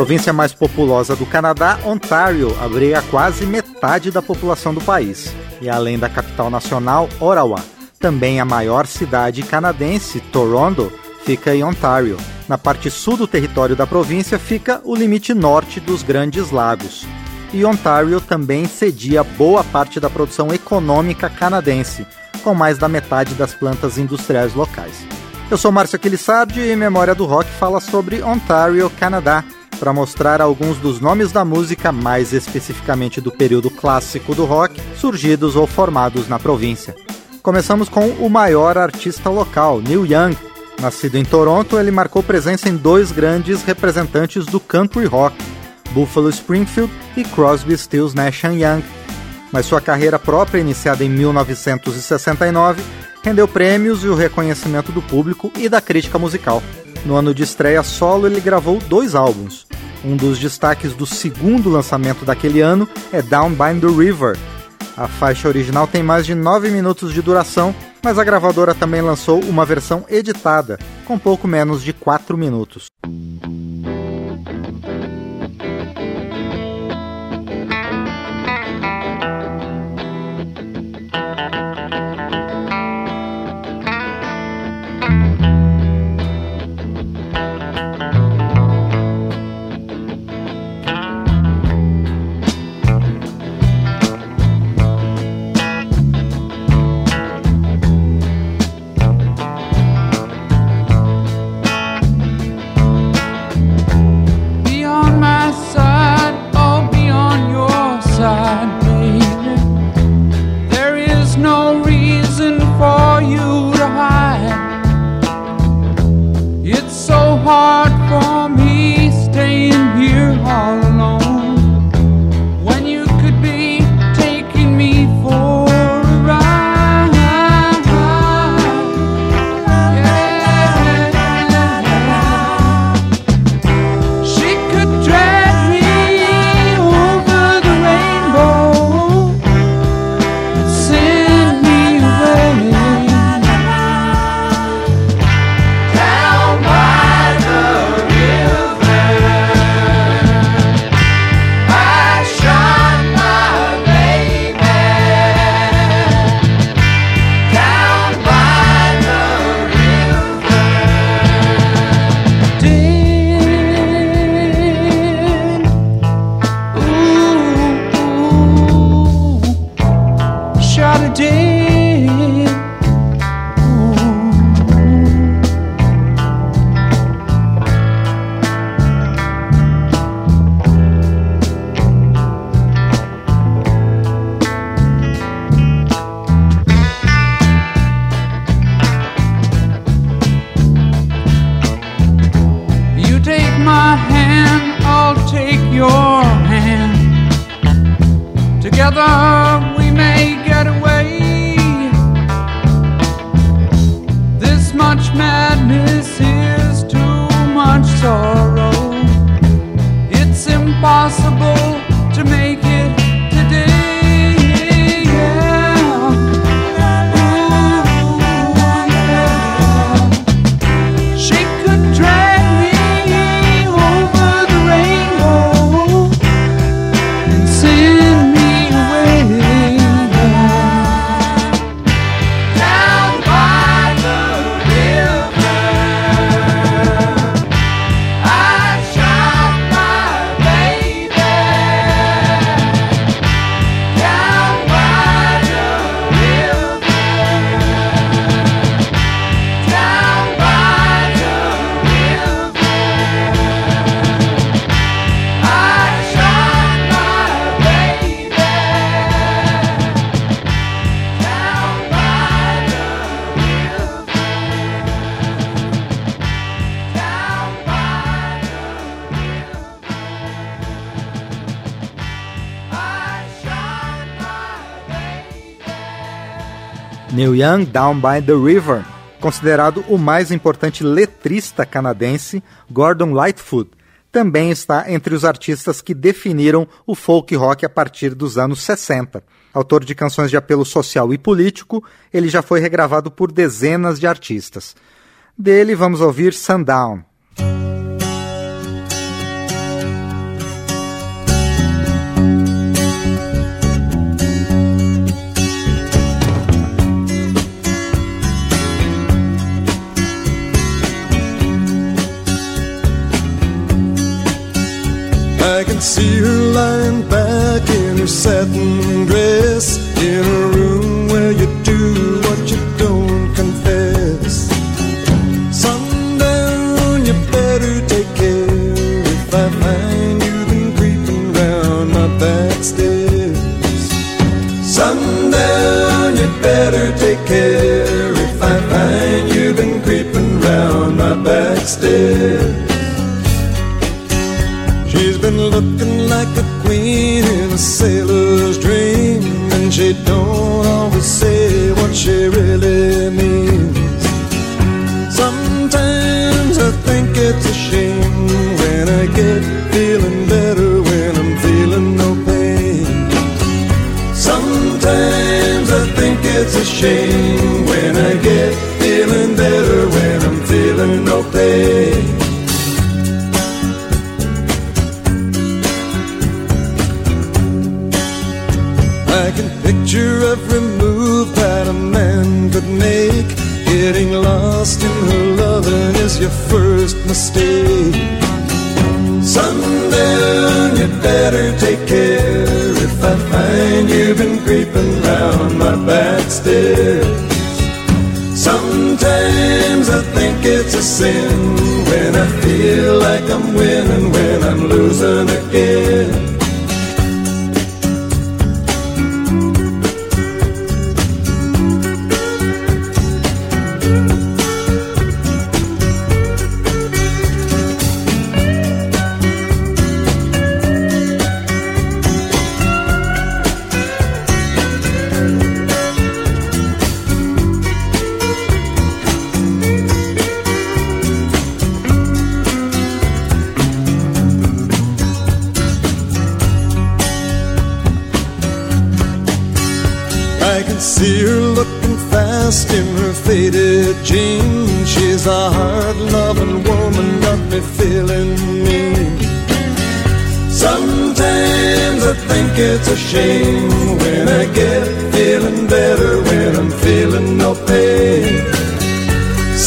Província mais populosa do Canadá, Ontário, abriga quase metade da população do país. E além da capital nacional, Ottawa, também a maior cidade canadense, Toronto, fica em Ontário. Na parte sul do território da província fica o limite norte dos Grandes Lagos. E Ontário também cedia boa parte da produção econômica canadense, com mais da metade das plantas industriais locais. Eu sou Márcio Aquilissardi e Memória do Rock fala sobre Ontário, Canadá, para mostrar alguns dos nomes da música, mais especificamente do período clássico do rock, surgidos ou formados na província. Começamos com o maior artista local, Neil Young. Nascido em Toronto, ele marcou presença em dois grandes representantes do country rock, Buffalo Springfield e Crosby, Stills, Nash Young. Mas sua carreira própria, iniciada em 1969, rendeu prêmios e o reconhecimento do público e da crítica musical. No ano de estreia solo, ele gravou dois álbuns. Um dos destaques do segundo lançamento daquele ano é Down by the River. A faixa original tem mais de 9 minutos de duração, mas a gravadora também lançou uma versão editada, com pouco menos de 4 minutos. Day. Neil Young, Down by the River, considerado o mais importante letrista canadense, Gordon Lightfoot, também está entre os artistas que definiram o folk rock a partir dos anos 60. Autor de canções de apelo social e político, ele já foi regravado por dezenas de artistas. Dele vamos ouvir Sundown. I see her lying back in her satin dress in a room where you do what you don't confess. Sundown, you better take care if I find you've been creeping round my back stairs. Sundown, you better take care if I find you've been creeping round my back stairs. Queen you've been creeping round my back stairs. Sometimes I think it's a sin when I feel like I'm winning when I'm losing again. Faded jeans. She's a hard loving woman, got me feeling mean. Sometimes I think it's a shame when I get feeling better when I'm feeling no pain.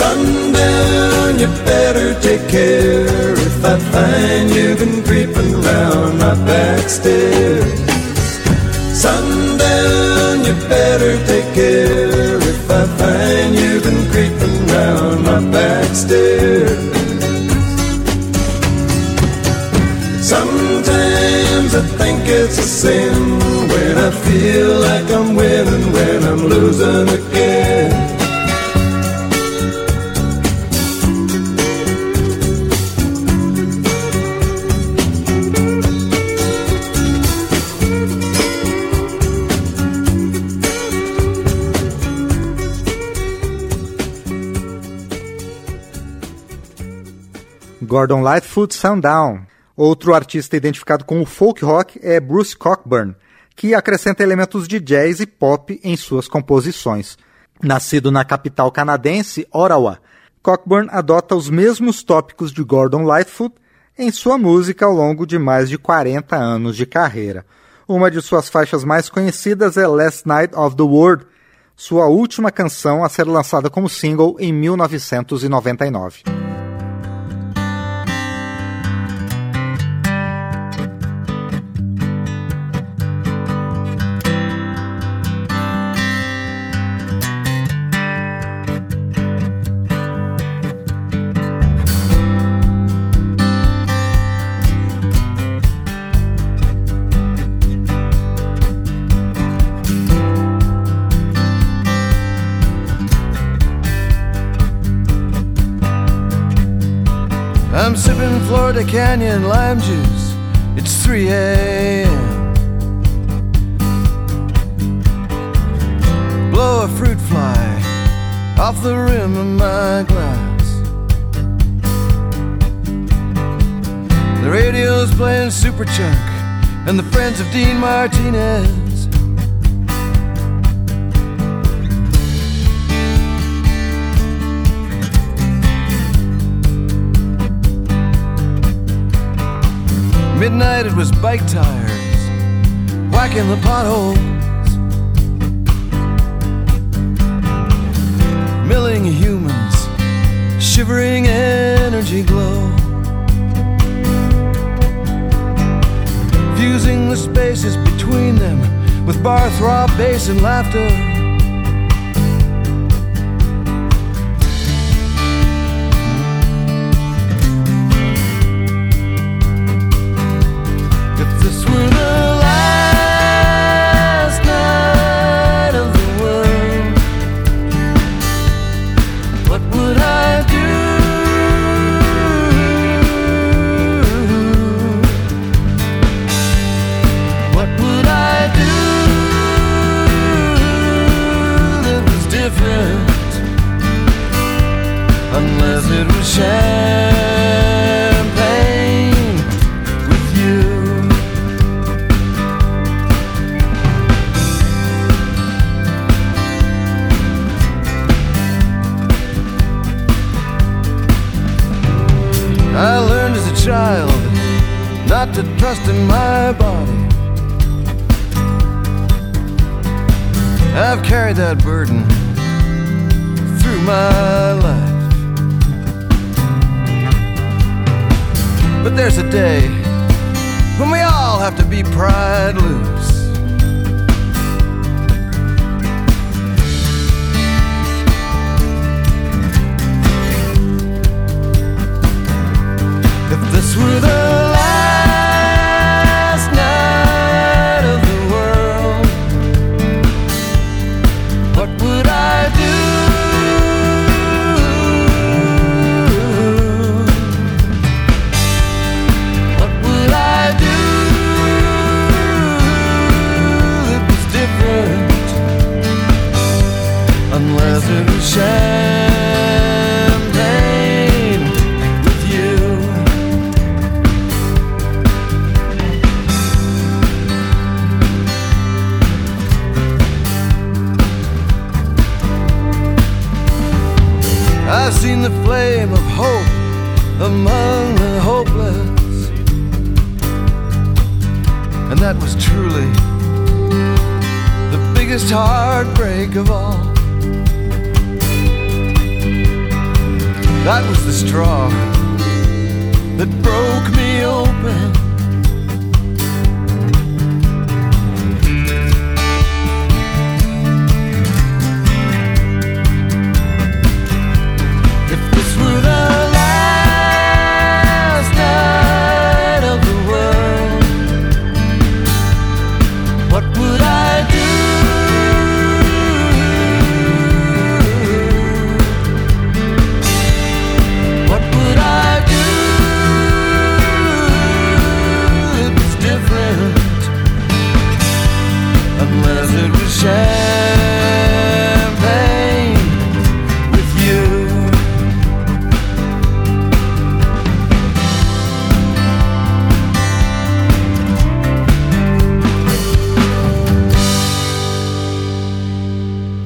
Sundown, you better take care if I find you've been creeping round my back stairs. Sundown, you better take care back stairs. Sometimes I think it's a sin when I feel like I'm winning when I'm losing again. Gordon Lightfoot Sundown. Outro artista identificado com o folk rock é Bruce Cockburn, que acrescenta elementos de jazz e pop em suas composições. Nascido na capital canadense, Ottawa, Cockburn adota os mesmos tópicos de Gordon Lightfoot em sua música ao longo de mais de 40 anos de carreira. Uma de suas faixas mais conhecidas é Last Night of the World, sua última canção a ser lançada como single em 1999. Florida Canyon lime juice. It's 3 a.m. Blow a fruit fly off the rim of my glass. The radio's playing Superchunk and the friends of Dean Martinez. Midnight it was bike tires whacking the potholes. Milling humans, shivering energy glow. Fusing the spaces between them with bar throb bass and laughter. But there's a day when we all have to be pride loose. If this were the that was truly the biggest heartbreak of all. That was the straw that broke me open.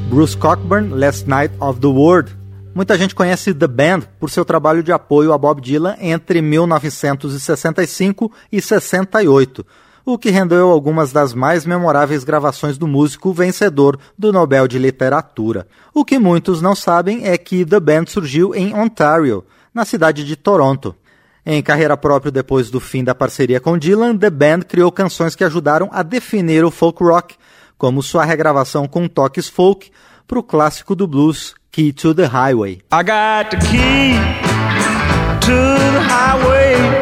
Bruce Cockburn, Last Night of the World. Muita gente conhece The Band por seu trabalho de apoio a Bob Dylan entre 1965 e 68, o que rendeu algumas das mais memoráveis gravações do músico vencedor do Nobel de Literatura. O que muitos não sabem é que The Band surgiu em Ontario, na cidade de Toronto. Em carreira própria depois do fim da parceria com Dylan, The Band criou canções que ajudaram a definir o folk rock, como sua regravação com toques folk para o clássico do blues Key to the Highway. I got the key to the highway.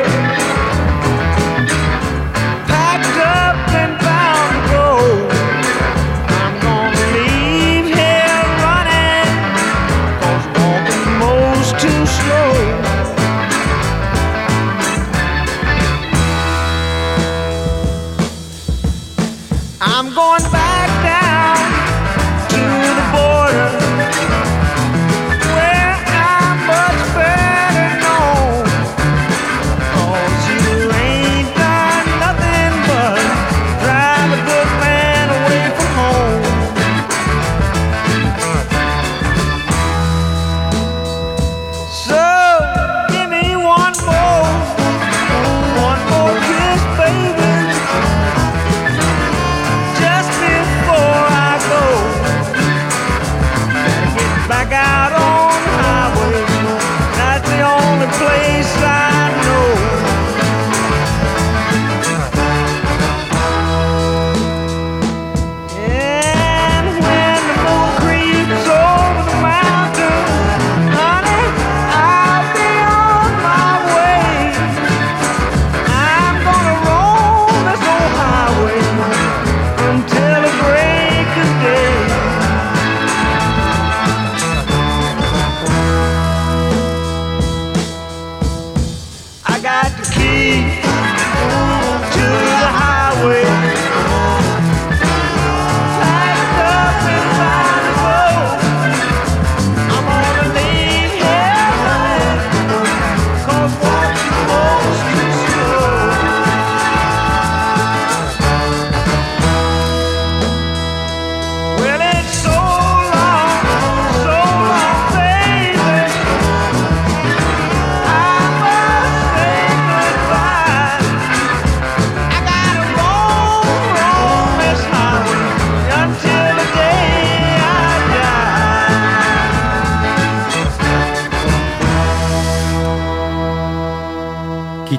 got to keep.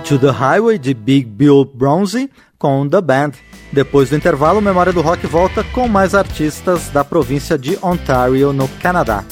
To the Highway de Big Bill Bronze com The Band. Depois do intervalo, Memória do Rock volta com mais artistas da província de Ontario, no Canadá.